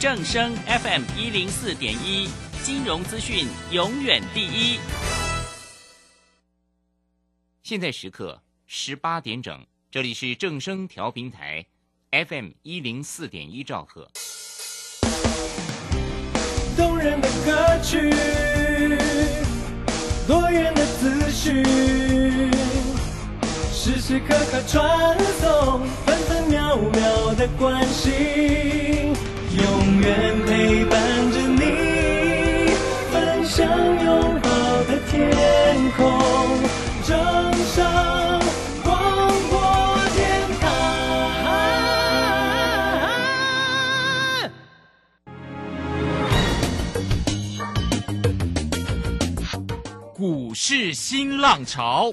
正声 FM 一零四点一，金融资讯永远第一。现在时刻十八点整，这里是正声调频台 FM 一零四点一兆赫。动人的歌曲，多元的资讯，时时刻刻传送，分分秒秒的关心。永远陪伴着你，分享拥抱的天空，正声广播电台。股市新浪潮。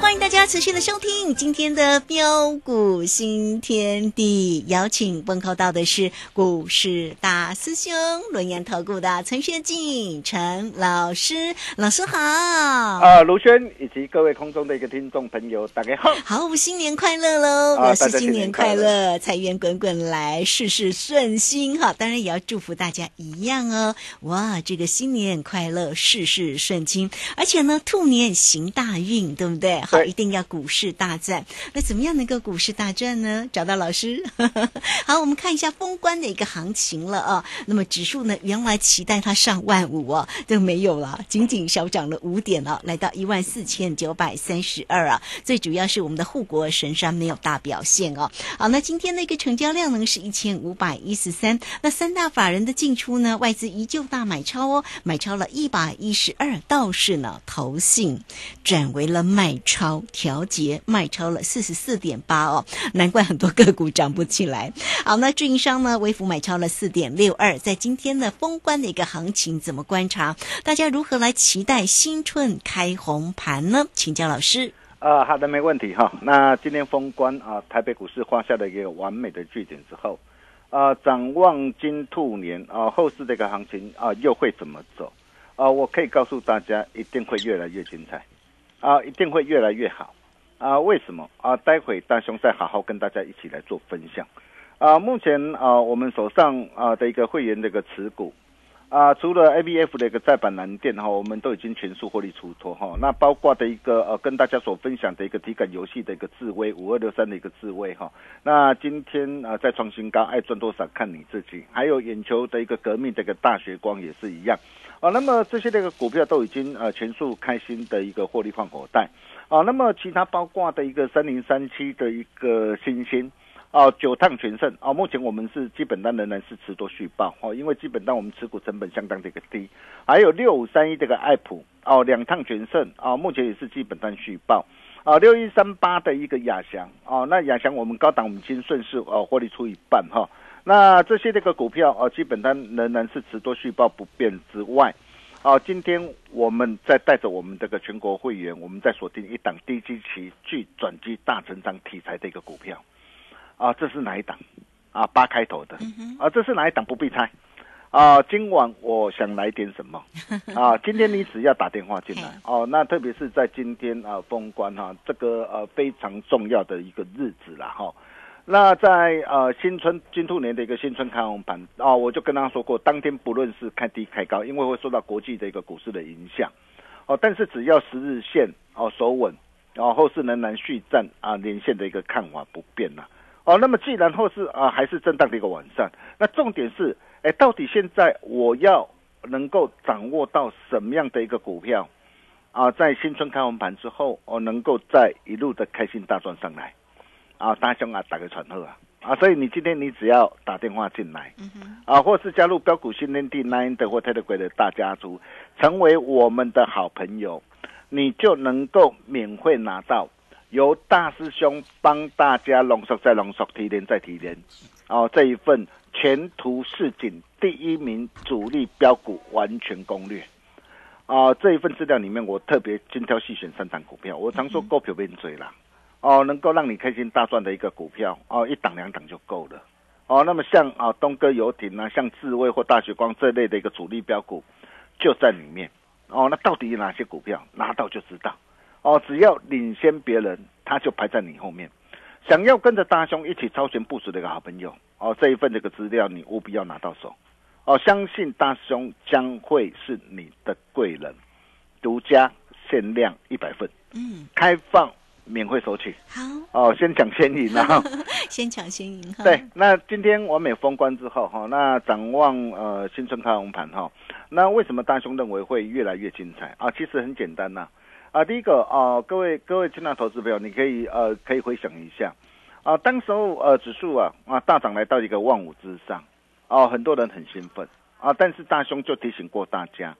欢迎大家持续的收听今天的标股新天地，邀请问候到的是股市大师兄轮研投顾的陈学进陈老师，老师好。啊，卢轩以及各位空中的一个听众朋友，大家好。好，新年快乐喽！啊表示新年年快快乐乐，财源滚滚来，事事顺心哈。当然也要祝福大家一样哦。哇，这个新年快乐，事事顺心，而且呢，兔年行大运，对不对？好，一定要股市大赚。那怎么样能够股市大赚呢？找到老师。好，我们看一下封关的一个行情了啊。那么指数呢，原来期待它上万五哦，都没有了，仅仅小涨了五点了，来到一万四千九百三十二啊。最主要是我们的护国神山没有大表现哦。好，那今天的一个成交量呢是一千五百一十三，那三大法人的进出呢，外资依旧大买超哦，买超了一百一十二，倒是呢投信转为了卖超，超调节卖超了四十四点八哦，难怪很多个股涨不起来。好，那运营商呢，微幅买超了四点六二，在今天的封关的一个行情怎么观察？大家如何来期待新春开红盘呢？请教老师。啊，好的，没问题哈。那今天封关啊，台北股市画下了一个完美的句点之后，啊，展望金兔年啊，后市这个行情啊，又会怎么走？啊，我可以告诉大家，一定会越来越精彩，啊，一定会越来越好。啊，为什么？啊，待会大雄再好好跟大家一起来做分享。啊，目前啊，我们手上啊的一个会员的一个持股，啊，除了 ABF 的一个再版蓝电哈，我们都已经全数获利出脱哈。那包括的一个呃，跟大家所分享的一个体感游戏的一个智威五二六三的一个智威哈。那今天啊再创新高，爱赚多少看你自己。还有眼球的一个革命的一个大学光也是一样。啊，那么这些这个股票都已经呃全数开心的一个获利换口袋。啊，那么其他包括的一个三零三七的一个新兴。哦，九趟全胜。哦，目前我们是基本单仍然是持多续报哦，因为基本单我们持股成本相当的一个低，还有六五三一这个爱普哦，两趟全胜啊，目前也是基本单续报。啊，六一三八的一个亚翔哦，那亚翔我们高档我们已经顺势哦获利出一半哈，那这些这个股票啊，基本单仍然是持多续报不变之外，啊，今天我们再带着我们这个全国会员，我们在锁定一档低基期具转机大成长题材的一个股票。啊，这是哪一档？啊，八开头的。啊，这是哪一档？不必猜。啊，今晚我想来点什么？啊，今天你只要打电话进来哦。那特别是在今天啊，封关哈，这个呃非常重要的一个日子了哈。那在呃新春金兔年的一个新春开红盘啊，我就跟他说过，当天不论是开低开高，因为会受到国际的一个股市的影响哦。但是只要十日线哦守稳，然后后市仍然续战啊，连线的一个看法不变了。哦，那么既然后市啊还是震荡的一个晚上，那重点是，哎，到底现在我要能够掌握到什么样的一个股票啊，在新春开完盘之后，我能够再一路的开心大赚上来啊，大兄啊，打个传呼啊。啊，所以你今天你只要打电话进来，啊，或是加入标股新天地 Nine 的或 Telegram 的大家族，成为我们的好朋友，你就能够免费拿到。由大师兄帮大家浓缩再浓缩，提炼再提炼，哦，这一份前途似锦第一名主力标股完全攻略，啊，这一份资料里面我特别精挑细选三档股票，我常说股票变嘴了，哦，能够让你开心大赚的一个股票，哦，一档两档就够了，哦，那么像啊东哥游艇啊，像智威或大雪光这类的一个主力标股就在里面，哦，那到底有哪些股票拿到就知道。哦，只要领先别人，他就排在你后面。想要跟着大兄一起超前部署的一个好朋友，哦，这一份这个资料你务必要拿到手。哦，相信大兄将会是你的贵人，独家限量一百份，嗯，开放免费索取。好，哦，先抢先赢啊！先抢先赢哈。对，那今天完美封关之后哈，那展望呃新春开红盘哈，那为什么大兄认为会越来越精彩啊？其实很简单呐。啊，第一个啊，各位各位亲爱投资朋友，你可以呃可以回想一下，啊，当时候呃指数啊啊大涨来到一个万五之上，哦，很多人很兴奋啊，但是大兄就提醒过大家，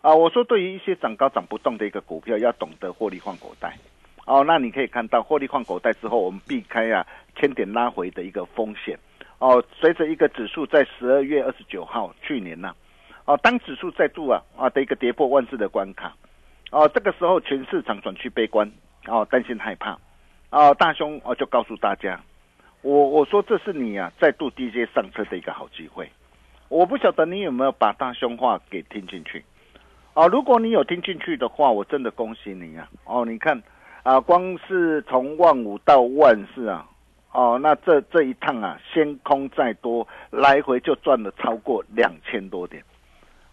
啊，我说对于一些涨高涨不动的一个股票，要懂得获利换口袋，哦，那你可以看到获利换口袋之后，我们避开啊千点拉回的一个风险，哦，随着一个指数在十二月二十九号去年呢，哦，当指数再度啊啊的一个跌破万字的关卡。哦，这个时候全市场转趋悲观，哦，担心害怕，哦，大兄哦就告诉大家，我我说这是你啊再度低阶上车的一个好机会，我不晓得你有没有把大兄话给听进去，哦，如果你有听进去的话，我真的恭喜你啊，哦，你看啊，光是从万五到万四啊，哦，那这这一趟啊，先空再多，来回就赚了超过两千多点，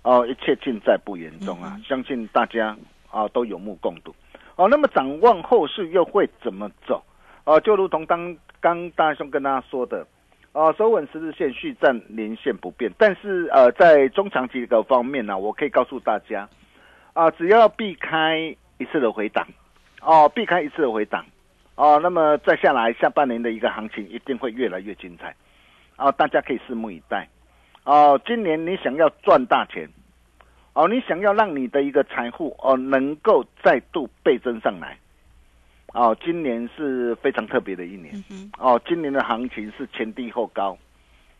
哦，一切尽在不言中啊，相信大家。啊，都有目共睹，哦，那么展望后市又会怎么走？哦，就如同刚刚大兄跟大家说的，啊，收稳十日线续战连线不变，但是呃，在中长期的方面呢，我可以告诉大家，啊，只要避开一次的回档，哦，避开一次的回档，哦，那么再下来下半年的一个行情一定会越来越精彩，啊，大家可以拭目以待，哦，今年你想要赚大钱。哦，你想要让你的一个财富哦能够再度倍增上来，哦，今年是非常特别的一年，哦，今年的行情是前低后高，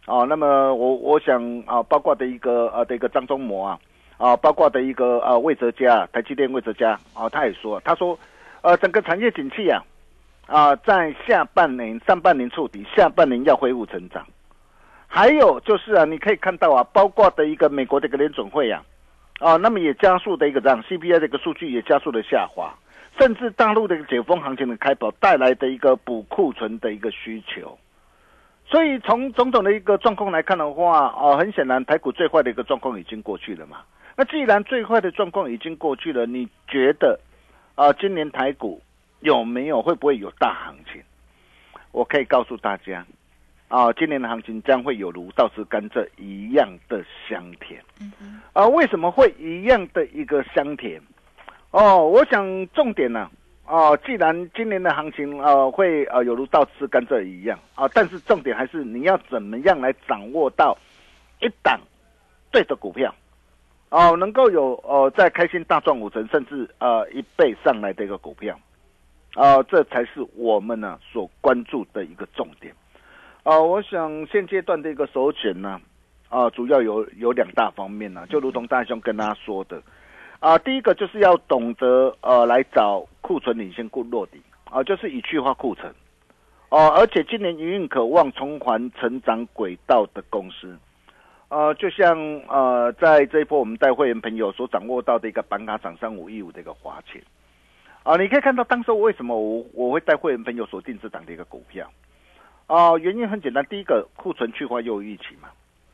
哦，那么我我想啊，包括的一个呃的一个张忠谋啊，啊，包括的一个呃魏哲家，台积电魏哲家，哦，他也说，他说，呃，整个产业景气啊，啊，在下半年上半年触底，下半年要恢复成长，还有就是啊，你可以看到啊，包括的一个美国的一个联准会啊。啊，那么也加速的一个让 CPI 的一个数据也加速的下滑，甚至大陆的一个解封行情的开跑带来的一个补库存的一个需求，所以从种种的一个状况来看的话，哦，很显然台股最坏的一个状况已经过去了嘛。那既然最坏的状况已经过去了，你觉得啊，今年台股有没有会不会有大行情？我可以告诉大家，啊，今年的行情将会有如倒吃甘蔗一样的香甜。啊，为什么会一样的一个香甜？哦，我想重点呢、哦，既然今年的行情呃会呃有如倒吃甘蔗一样啊，但是重点还是你要怎么样来掌握到一档对的股票，哦，能够有呃在开心大赚五成，甚至呃一倍上来的一个股票，啊、这才是我们呢所关注的一个重点。啊、我想现阶段的一个首选呢，啊、主要有有两大方面呢，就如同大兄跟大家说的，啊、第一个就是要懂得呃来找库存领先库落底啊、就是以去化库存，哦、而且今年营运渴望重返成长轨道的公司，呃，就像呃在这一波我们带会员朋友所掌握到的一个板卡涨三五一五的一个华钱，啊、你可以看到当时为什么我我会带会员朋友所定制档的一个股票。哦，原因很简单，第一个库存去化又有预期嘛。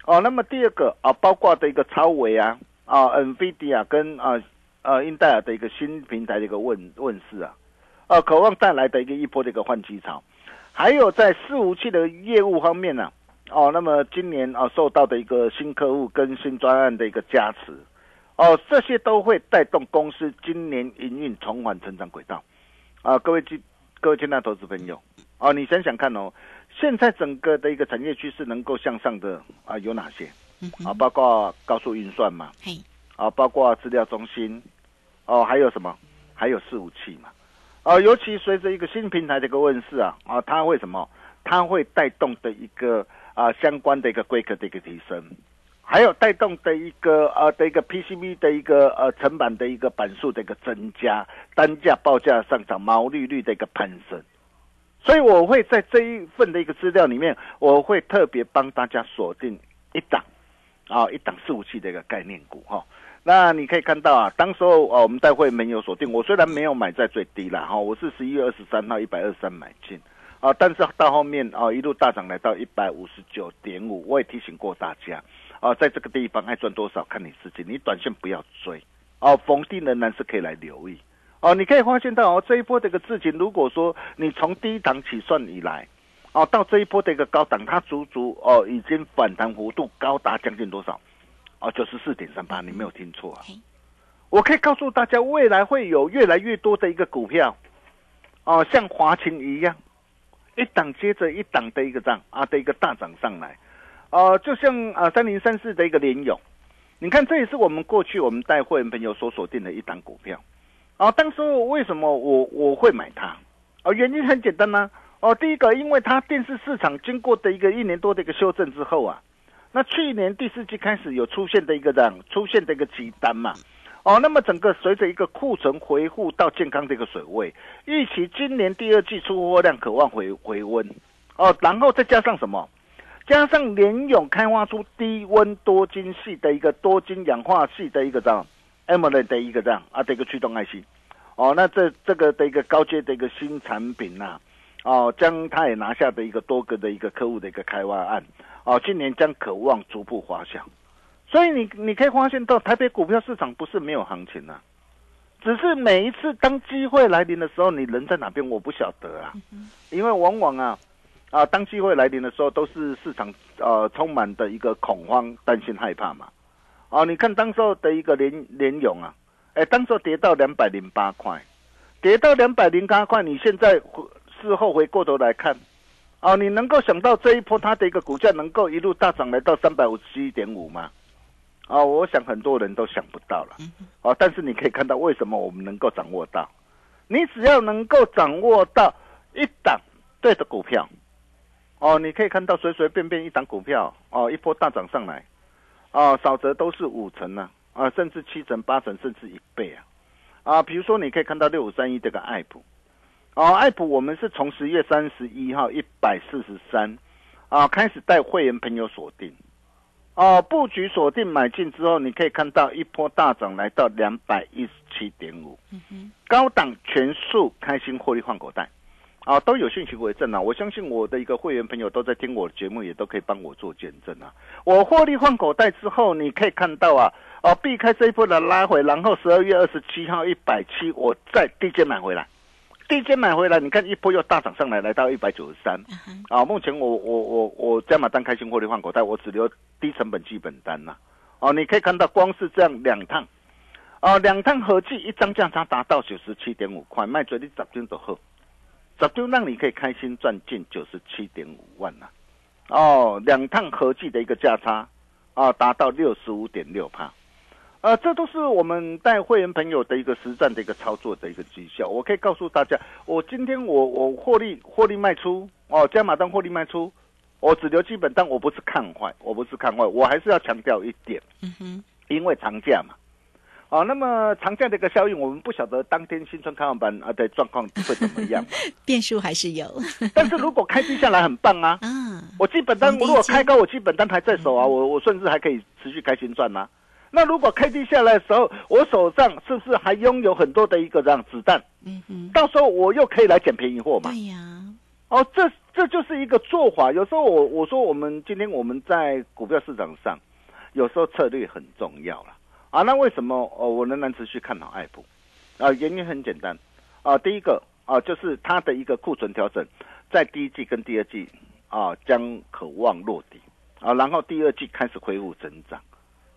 哦，那么第二个啊，包括的一个超维啊啊，NVIDIA 跟啊呃英戴尔的一个新平台的一个问问世啊，呃，渴望带来的一个一波的一个换机潮，还有在伺服器的业务方面呢、哦，那么今年啊受到的一个新客户跟新专案的一个加持，哦，这些都会带动公司今年营运重返成长轨道。啊，各位亲各位亲爱的投资朋友，哦，你想想看哦，现在整个的一个产业趋势能够向上的啊有哪些？啊，包括高速运算嘛，嘿，啊，包括资料中心，哦，还有什么？还有伺服器嘛，啊，尤其随着一个新平台的一个问世啊，啊，它会什么？它会带动的一个啊相关的一个规格的一个提升，还有带动的一个呃的一个 PCB 的一个呃成本的一个板数的一个增加，单价报价上涨，毛利率的一个攀升。所以我会在这一份的一个资料里面，我会特别帮大家锁定一档啊，一档伺服器的一个概念股哈。那你可以看到啊，当时候啊，我们带会没有锁定，我虽然没有买在最低啦哈，我是十一月二十三号一百二十三买进啊，但是到后面啊一路大涨来到一百五十九点五，我也提醒过大家啊，在这个地方爱赚多少看你自己，你短线不要追哦，逢低仍然是可以来留意。哦，你可以发现到哦，这一波的一个事情，如果说你从低档起算以来，哦，到这一波的一个高档，它足足哦已经反弹幅度高达将近多少？哦，九十四点三八，你没有听错啊！我可以告诉大家，未来会有越来越多的一个股票，哦，像华勤一样，一档接着一档的一个涨啊的一个大涨上来，呃，就像啊三零三四的一个联勇，你看这也是我们过去我们带会员朋友所锁定的一档股票。啊，当时为什么我我会买它？啊，原因很简单呢、哦，第一个，因为它电视市场经过的一个一年多的一个修正之后啊，那去年第四季开始有出现的一个这样出现的一个急单嘛，哦，那么整个随着一个库存回复到健康的一个水位，预期今年第二季出货量渴望回回温，哦，然后再加上什么？加上联勇开发出低温多晶系的一个多晶氧化系的一个这样 AMOLED 的一个这样啊的一个驱动 IC，哦，那这这个的一个高阶的一个新产品呐、哦，将它也拿下的一个多个的一个客户的一个开发案，哦，今年将渴望逐步滑向，所以你你可以发现到台北股票市场不是没有行情啊，只是每一次当机会来临的时候，你人在哪边我不晓得啊，因为往往啊啊当机会来临的时候，都是市场呃充满的一个恐慌、担心、害怕嘛。哦，你看当时候的一个联联勇啊，哎，当时候跌到两百零八块，跌到两百零八块，你现在事后回过头来看，哦，你能够想到这一波它的一个股价能够一路大涨来到三百五十七点五吗？哦，我想很多人都想不到了。哦，但是你可以看到为什么我们能够掌握到，你只要能够掌握到一档对的股票，哦，你可以看到随随便便一档股票，哦，一波大涨上来。哦，少则都是五成呢、啊，甚至七成、八成，甚至一倍啊，啊，比如说你可以看到六五三一这个爱普，哦、爱普我们是从十月三十一号一百四十三啊开始带会员朋友锁定，哦、布局锁定买进之后，你可以看到一波大涨来到两百一十七点五，高档全数开心获利换口袋。啊，都有讯息为证啊！我相信我的一个会员朋友都在听我的节目，也都可以帮我做见证啊。我获利换口袋之后，你可以看到啊，哦、避开这一波的拉回，然后十二月二十七号一百七，我再低阶买回来，低阶买回来，你看一波又大涨上来，来到一百九十三。啊，目前我我我我加码单开心获利换口袋，我只留低成本基本单呐、哦，你可以看到，光是这样两趟，哦，两趟合计一张价差达到九十七点五块，卖最你十张就好，十张让你可以开心赚进九十七点五万呐、哦，两趟合计的一个价差，啊，达到六十五点六帕。呃，这都是我们带会员朋友的一个实战的一个操作的一个绩效。我可以告诉大家，我今天我我获利获利卖出哦，加码单获利卖出，我只留基本单，我不是看坏，我不是看坏，我还是要强调一点，嗯哼，因为长假嘛，哦，那么长假的一个效应，我们不晓得当天新春开放班啊的状况会怎么样，变数还是有但是如果开低下来很棒啊，嗯。我基本单逢低接如果开高，我基本单还在手啊，我我甚至还可以持续开心赚呐、那如果开低下来的时候，我手上是不是还拥有很多的一个这样子弹？嗯哼，到时候我又可以来捡便宜货嘛？对呀，哦，这这就是一个做法。有时候我我说我们今天我们在股票市场上，有时候策略很重要了啊。那为什么哦我仍然持续看好爱普？啊，原因很简单啊，第一个啊就是它的一个库存调整，在第一季跟第二季啊将渴望落地啊，然后第二季开始恢复增长。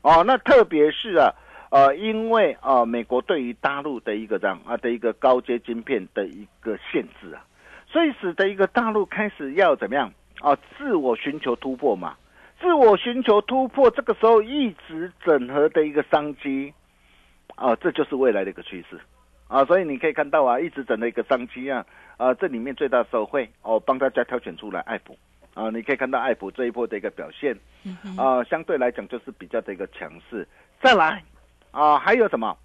哦，那特别是啊，呃，因为啊，美国对于大陆的一个这样啊的一个高阶晶片的一个限制啊，所以使得一个大陆开始要怎么样？啊，自我寻求突破嘛，自我寻求突破，这个时候一直整合的一个商机啊，这就是未来的一个趋势。啊，所以你可以看到啊，一直整的一个商机啊，啊，这里面最大的受惠哦，帮大家挑选出来爱普。啊，你可以看到爱普这一波的一个表现。啊、相对来讲就是比较的一个强势。再来啊、还有什么？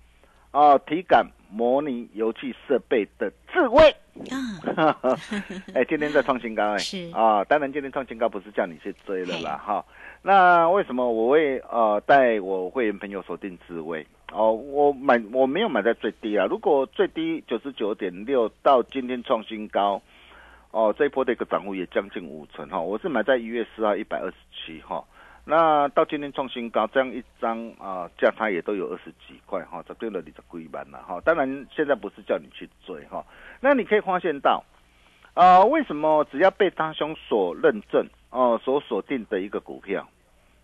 啊、体感模拟游戏设备的智慧，啊，哎，今天在创新高哎，是。啊，当然今天创新高不是叫你去追了啦哈。那为什么我会呃带我会员朋友锁定智慧？哦，我买我没有买在最低啊，如果最低九十九点六到今天创新高，哦，这一波的一个涨幅也将近五成哈。我是买在一月四号一百二十七哈，那到今天创新高，这样一张啊价差也都有二十几块哈，这对了你的龟板了哈。当然现在不是叫你去追哈，那你可以发现到。啊、为什么只要被大兄所认证哦、所锁定的一个股票，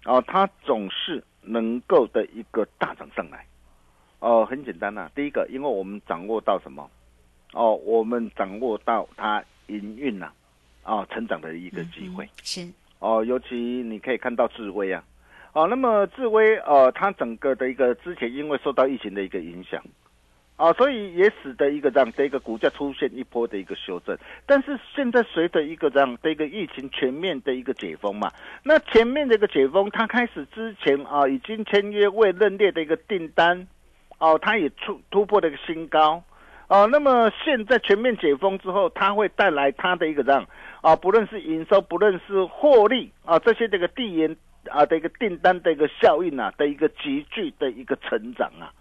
哦、它总是能够的一个大涨上来？哦、很简单呐、第一个，因为我们掌握到什么？哦，我们掌握到它营运呐、啊，成长的一个机会。是哦，尤其你可以看到智威啊，哦，那么智威呃，它整个的一个之前因为受到疫情的一个影响，啊，所以也使得一个这样的一个股价出现一波的一个修正。但是现在随着一个这样的一个疫情全面的一个解封嘛，那前面的一个解封，它开始之前啊，已经签约未认列的一个订单，哦，它也突突破了一个新高。啊，那么现在全面解封之后，它会带来它的一个这样？啊，不论是营收，不论是获利啊，这些这个递延啊的一个订单的一个效应啊的一个急剧的一个成长啊，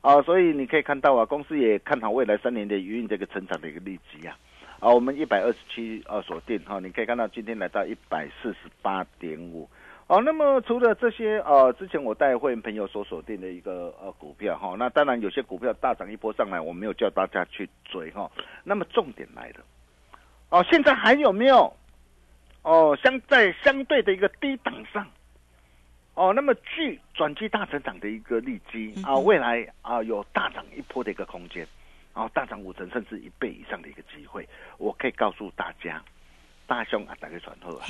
啊，所以你可以看到啊，公司也看好未来三年的营运这个成长的一个利基啊，啊，我们一百二十七啊锁定哈、你可以看到今天来到一百四十八点五。哦，那么除了这些呃，之前我带会员朋友所锁定的一个呃股票哈、那当然有些股票大涨一波上来，我没有叫大家去追哈、那么重点来了，哦，现在还有没有？哦相在相对的一个低档上？哦，那么具转机大成长的一个利基啊，未来啊有大涨一波的一个空间，啊大涨五成甚至一倍以上的一个机会，我可以告诉大家，大兄啊，打开传后啊，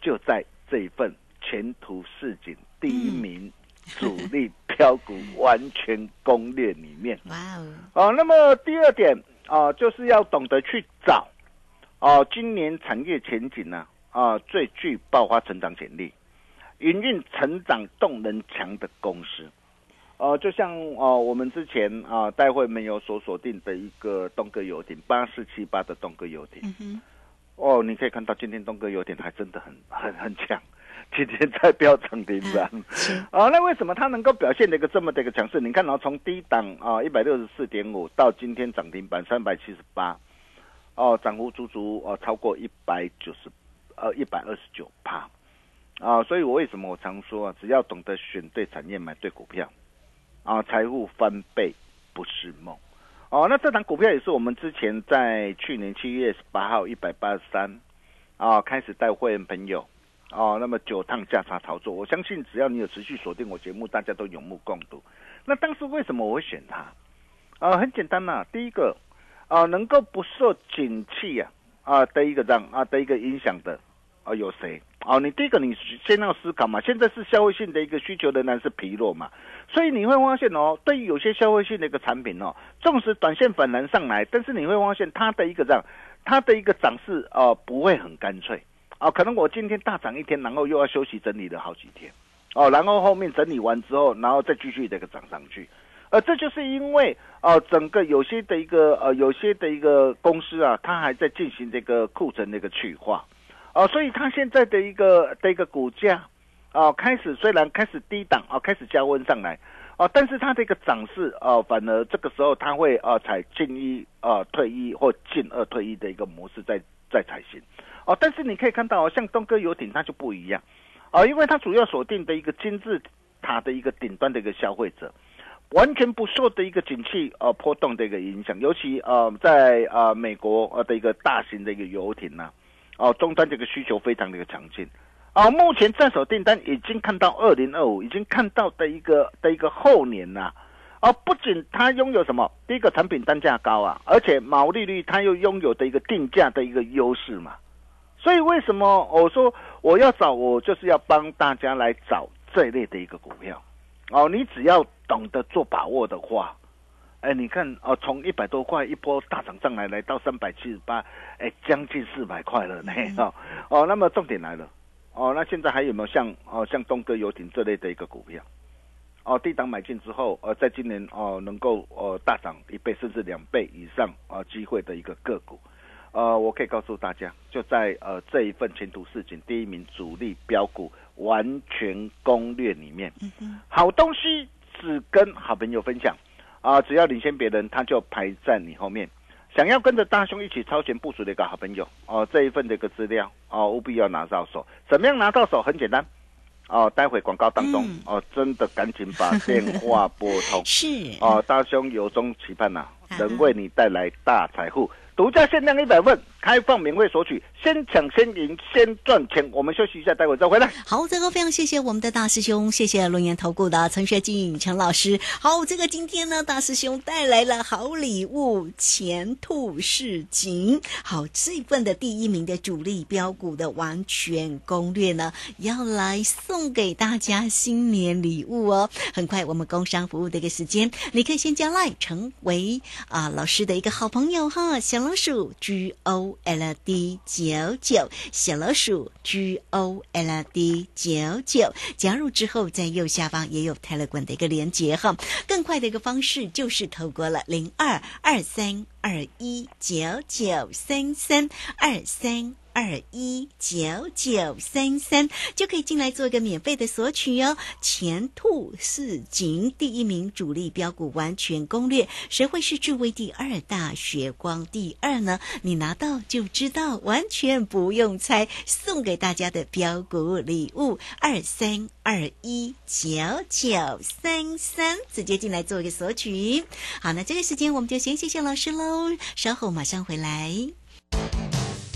就在这一份前途似锦第一名主力标股完全攻略里面。哇哦，哦，那么第二点啊、就是要懂得去找哦、今年产业前景呢啊、最具爆发成长潜力、营运成长动能强的公司。呃，就像呃我们之前啊、待会没有所锁定的一个东哥游艇八四七八的东哥游艇。嗯，哦，你可以看到今天东哥游艇还真的很很很强，今天在飙涨停板。是哦，那为什么它能够表现的一个这么的一个强势？你看哦，从低档啊一百六十四点五到今天涨停板三百七十八，哦，涨幅足足哦超过一百九十呃一百二十九帕啊！所以我为什么我常说啊，只要懂得选对产业，买对股票啊，财富翻倍不是梦。哦，那这档股票也是我们之前在去年七月十八号一百八十三啊开始带会员朋友哦，那么九趟价差操作，我相信只要你有持续锁定我节目，大家都有目共睹。那当时为什么我会选它？啊，很简单呐、第一个啊，能够不受景气呀啊的一个这样啊的一个影响的啊有谁？哦，你第一个你先要思考嘛，现在是消费性的一个需求仍然是疲弱嘛，所以你会发现哦，对于有些消费性的一个产品哦，纵使短线反弹上来，但是你会发现它的一个这样，它的一个涨势哦不会很干脆啊，可能我今天大涨一天，然后又要休息整理了好几天哦，然后后面整理完之后，然后再继续这个涨上去。呃，这就是因为呃，整个有些的一个呃，有些的一个公司啊，它还在进行这个库存的一个去化，哦、所以它现在的一个的一个股价啊、开始虽然开始低档啊、开始加温上来啊、但是它的一个涨势啊、反而这个时候它会啊、采进一啊、退一或进二退一的一个模式在在才行，哦、但是你可以看到哦，像东哥游艇它就不一样，啊、因为它主要锁定的一个金字塔的一个顶端的一个消费者。完全不受的一个景气呃波动的一个影响，尤其呃在呃美国呃的一个大型的一个游艇呐、哦、终端这个需求非常的一个强劲，啊、目前在手订单已经看到二零二五，已经看到的一个的一个后年呐、不仅它拥有什么，第一个产品单价高啊，而且毛利率它又拥有的一个定价的一个优势嘛，所以为什么我说我要找我就是要帮大家来找这一类的一个股票，哦，你只要懂得做把握的话，哎，你看哦，从一百多块一波大涨上来，来到三百七十八，哎，将近四百块了呢，哦哦，那么重点来了，哦，那现在还有没有像哦像东哥游艇这类的一个股票？哦，低档买进之后，呃，在今年哦能够呃大涨一倍甚至两倍以上啊、机会的一个个股，呃，我可以告诉大家，就在呃这一份前途似锦第一名主力标股完全攻略里面，好东西只跟好朋友分享啊、只要领先别人，他就排在你后面。想要跟着大兄一起超前部署的一个好朋友哦、这一份的一个资料哦，务必要拿到手。怎么样拿到手？很简单哦，待会广告当中、嗯。哦，真的赶紧把 电话拨通 是。哦，大兄由衷期盼呐、啊。能为你带来大财富。独家限量一百份，开放免费索取，先抢先赢，先赚钱。我们休息一下，待会再回来。好，这个非常谢谢我们的大师兄，谢谢龙岩投顾的陈学进陈老师。好，这个今天呢，大师兄带来了好礼物，前途似锦。好，这份的第一名的主力标股的完全攻略呢，要来送给大家新年礼物哦。很快，我们工商服务的一个时间，你可以先加来成为啊老师的一个好朋友哈，小老鼠 G O L D 九九，小老鼠 G O L D 九九，加入之后在右下方也有 Telegram 的一个连接哈。更快的一个方式就是透过了零二二三二一九九三三二三。二一九九三三就可以进来做一个免费的索取哦。前兔似锦，第一名主力标股完全攻略，谁会是智威第二大学光第二呢？你拿到就知道，完全不用猜。送给大家的标股礼物二三二一九九三三，直接进来做一个索取。好，那这个时间我们就先谢谢老师喽，稍后马上回来。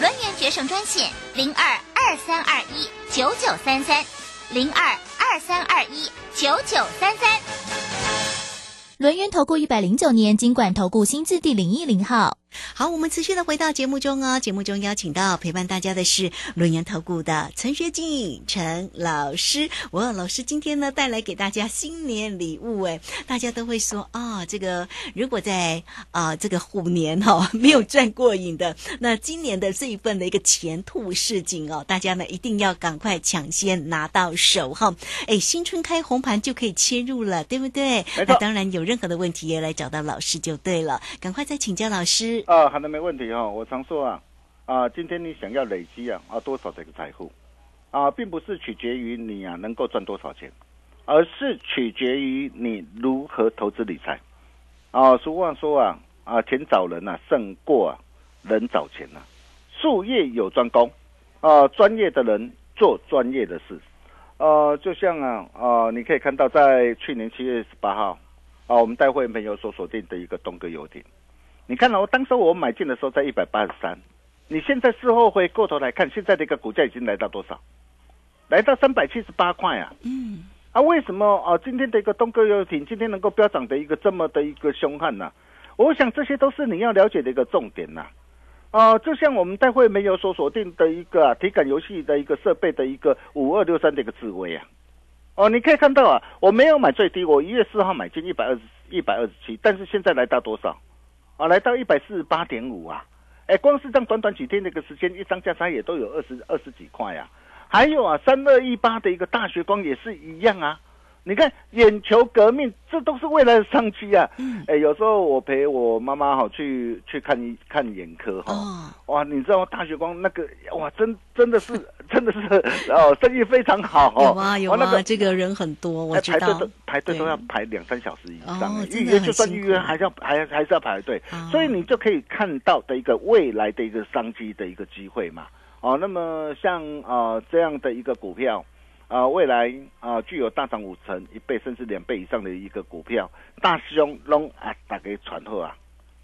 轮圆决胜专线零二二三二一九九三三零二二三二一九九三三。轮圆投顾一百零九年经管投顾新字第零一零号。好，我们持续的回到节目中哦。节目中邀请到陪伴大家的是轮研投顾的陈学静陈老师。哇，老师今天呢带来给大家新年礼物哎，大家都会说啊、这个如果在啊、这个虎年哈、没有赚过瘾的，那今年的这一份的一个前兔似锦哦，大家呢一定要赶快抢先拿到手哈。哎，新春开红盘就可以切入了，对不对？那当然有任何的问题也来找到老师就对了，赶快再请教老师。啊，好的，没问题哈、我常说啊，啊，今天你想要累积啊啊多少这个财富啊，并不是取决于你啊能够赚多少钱，而是取决于你如何投资理财。啊，俗话说啊啊，钱找人啊胜过啊人找钱呐、术业有专攻啊，专业的人做专业的事。呃，就像啊啊，你可以看到在去年七月十八号啊，我们带会员朋友所锁定的一个东哥游艇。你看哦，当时我买进的时候在一百八十三，你现在事后回过头来看，现在的一个股价已经来到多少？来到三百七十八块啊！嗯，啊，为什么啊？今天的一个东哥游艇今天能够飙涨的一个这么的一个凶悍呢、我想这些都是你要了解的一个重点呐、啊。就像我们待会没有所锁定的一个、啊、体感游戏的一个设备的一个五二六三的一个智慧啊，哦，你可以看到啊，我没有买最低，我一月四号买进一百二十一百二十七，但是现在来到多少？啊，来到一百四十八点五啊！哎，光是这样短短几天的一个时间，一张价差也都有二十二十几块啊。还有啊，三二一八的一个大学光也是一样啊。你看，眼球革命，这都是未来的商机啊！嗯哎，有时候我陪我妈妈哈去去看一看眼科哈，哦，哇，你知道大学光那个哇，真真的是 真的是哦，生意非常好哦。有啊有啊，哇那个这个人很多，我哎知道排队都。排队都要排两三小时以上预约就算预约还是要还还是要排队哦，所以你就可以看到的一个未来的一个商机的一个机会嘛。哦，那么像啊这样的一个股票。啊，未来啊，具有大涨五成、一倍甚至两倍以上的一个股票，大师兄拢啊，打给传后啊，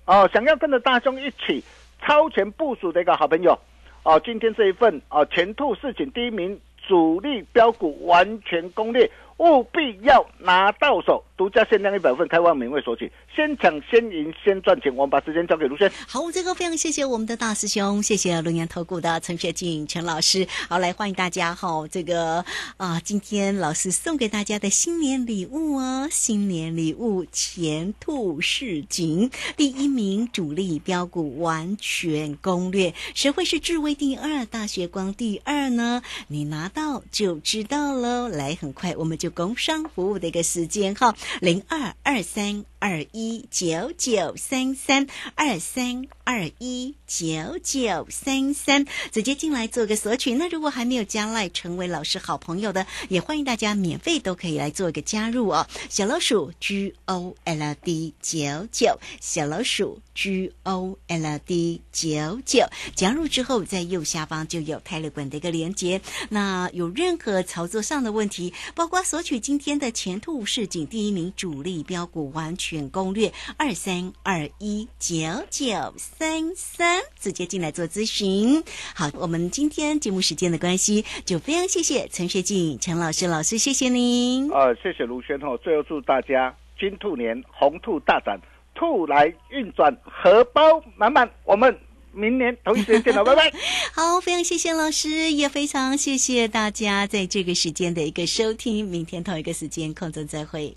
哦，想要跟着大兄一起超前部署的一个好朋友，哦，今天这一份啊前兔市井第一名主力标股完全攻略，务必要拿到手，独家限量一百份，开放免费索取，先抢先赢先赚钱。我们把时间交给卢轩。好，这个非常谢谢我们的大师兄，谢谢龙岩投顾的陈学静陈老师。好，来欢迎大家哈、这个啊，今天老师送给大家的新年礼物哦，新年礼物前兔似锦，第一名主力标股完全攻略，谁会是智威第二，大学光第二呢？你拿到就知道喽。来，很快我们工商服务的一个时间哈，零二二三二一九九三三二三二一九九三三，直接进来做个索取。那如果还没有加赖成为老师好朋友的，也欢迎大家免费都可以来做一个加入哦。小老鼠 G O L D 九九，小老鼠 G O L D 九九，加入之后在右下方就有泰勒管的一个连接。那有任何操作上的问题，包括索取今天的前兔市井第一名主力标股完全攻略二三二一九九三三，直接进来做咨询。好，我们今天节目时间的关系，就非常谢谢陈学静陈老师老师，谢谢您。呃，谢谢卢轩哦。最后祝大家金兔年红兔大展，兔来运转，荷包满满。我们明年同一时间见了，拜拜。好，非常谢谢老师，也非常谢谢大家在这个时间的一个收听。明天同一个时间空中再会。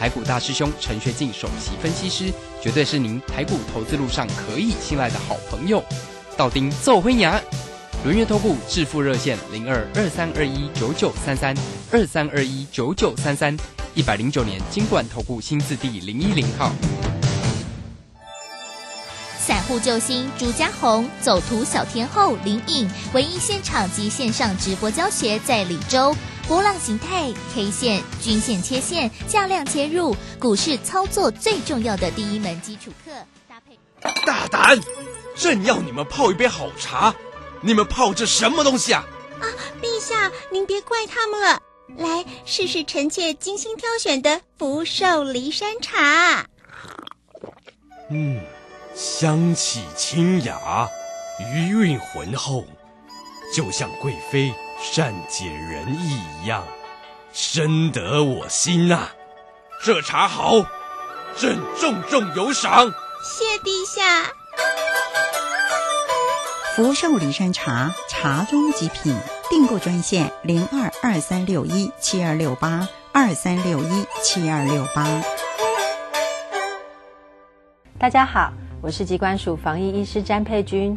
台股大师兄陈学进首席分析师，绝对是您台股投资路上可以信赖的好朋友。道丁奏灰牙，轮月投顾致富热线零二二三二一九九三三二三二一九九三三，一百零九年经管投顾新字第零一零号。散户救星朱家红，走图小天后林颖，唯一现场及线上直播教学在李州。波浪形态、K 线、均线切线、价量切入，股市操作最重要的第一门基础课，搭配。大胆！朕要你们泡一杯好茶，你们泡这什么东西啊？啊，陛下，您别怪他们了。来试试臣妾精心挑选的福寿梨山茶。嗯，香气清雅，余韵浑厚，就像贵妃善解人意一样，深得我心呐、这茶好，朕重重有赏。谢陛下。福寿礼山茶，茶中极品。订购专线零二二三六一七二六八二三六一七二六八。大家好，我是疾管署防疫医师詹佩君。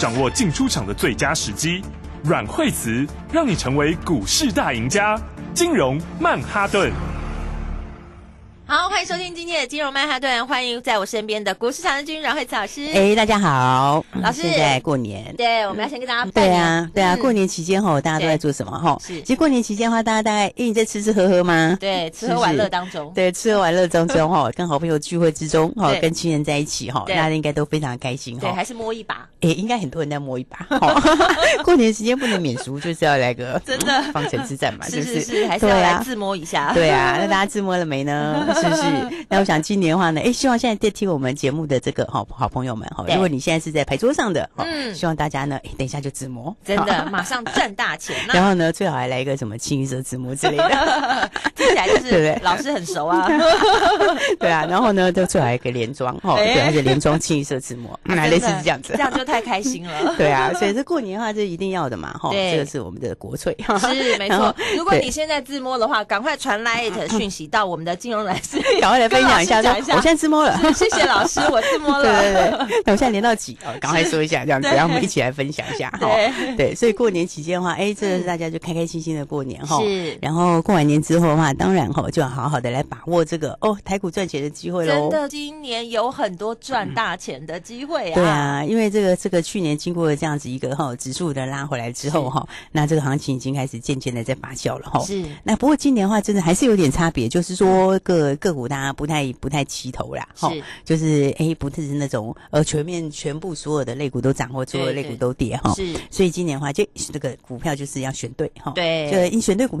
掌握进出场的最佳时机。阮惠慈让你成为股市大赢家。金融曼哈顿。好，欢迎收听今天的金融曼哈顿，欢迎在我身边的股市长的君阮慧慈老师。哎，大家好，老师现在过年，对，我们要先跟大家拜对年啊，对啊，嗯过年期间哈，大家都在做什么哈？是其实过年期间的话，大家大概，一直在吃吃喝喝吗？对，吃喝玩乐当中，对，吃喝玩乐当中哈，跟好朋友聚会之中哈，跟亲人在一起哈，大家应该都非常开心对，哈。还是摸一把，哎，应该很多人在摸一把。哈 过年时间不能免俗，就是要来个真的方城之战嘛，是不是是，还是。要来自摸一下。对啊，那大家自摸了没呢？是不是？那我想今年的话呢，哎，希望现在在听我们节目的这个好好朋友们哈，如果你现在是在牌桌上的，哈嗯。希望大家呢，哎，等一下就自摸，真的马上赚大钱。然后呢，最好还来一个什么清一色自摸之类的，听起来就对不对？是老师很熟啊。对啊，然后呢，就最好一个连装，哈，哎。对，而且连装清一色自摸，那类似是这样子，这样就太开心了。对啊，所以这过年的话，这一定要的嘛，哈，这个是我们的国粹，是没错，如果你现在自摸的话，赶快传 Light 讯息到我们的金融来师，赶快来分享一下，我现在自摸了，谢谢老师，我自摸了。对对对，那我现在连到几哦？赶快说一下这样子，对然后我们一起来分享一下 哈。对对，所以过年期间的话，哎，这个大家就开开心心的过年哈。是然后过完年之后的话，当然哈，就要好好的来把握这个哦台股赚钱的机会喽真。的，今年有很多赚大钱的机会啊！对啊，因为这个这个去年经过了这样子一个哈指数的拉回来之后哈，那这个行情已经开始渐渐的在发酵了哈。是那不过今年的话，真的还是有点差别，就是说个个股大家不太不太齐头啦，哈，就是哎不是那种呃全面全部所有的类股都涨或所有的类股都跌哈，是。所以今年的话就这个股票就是要选对哈，对。就你选对股。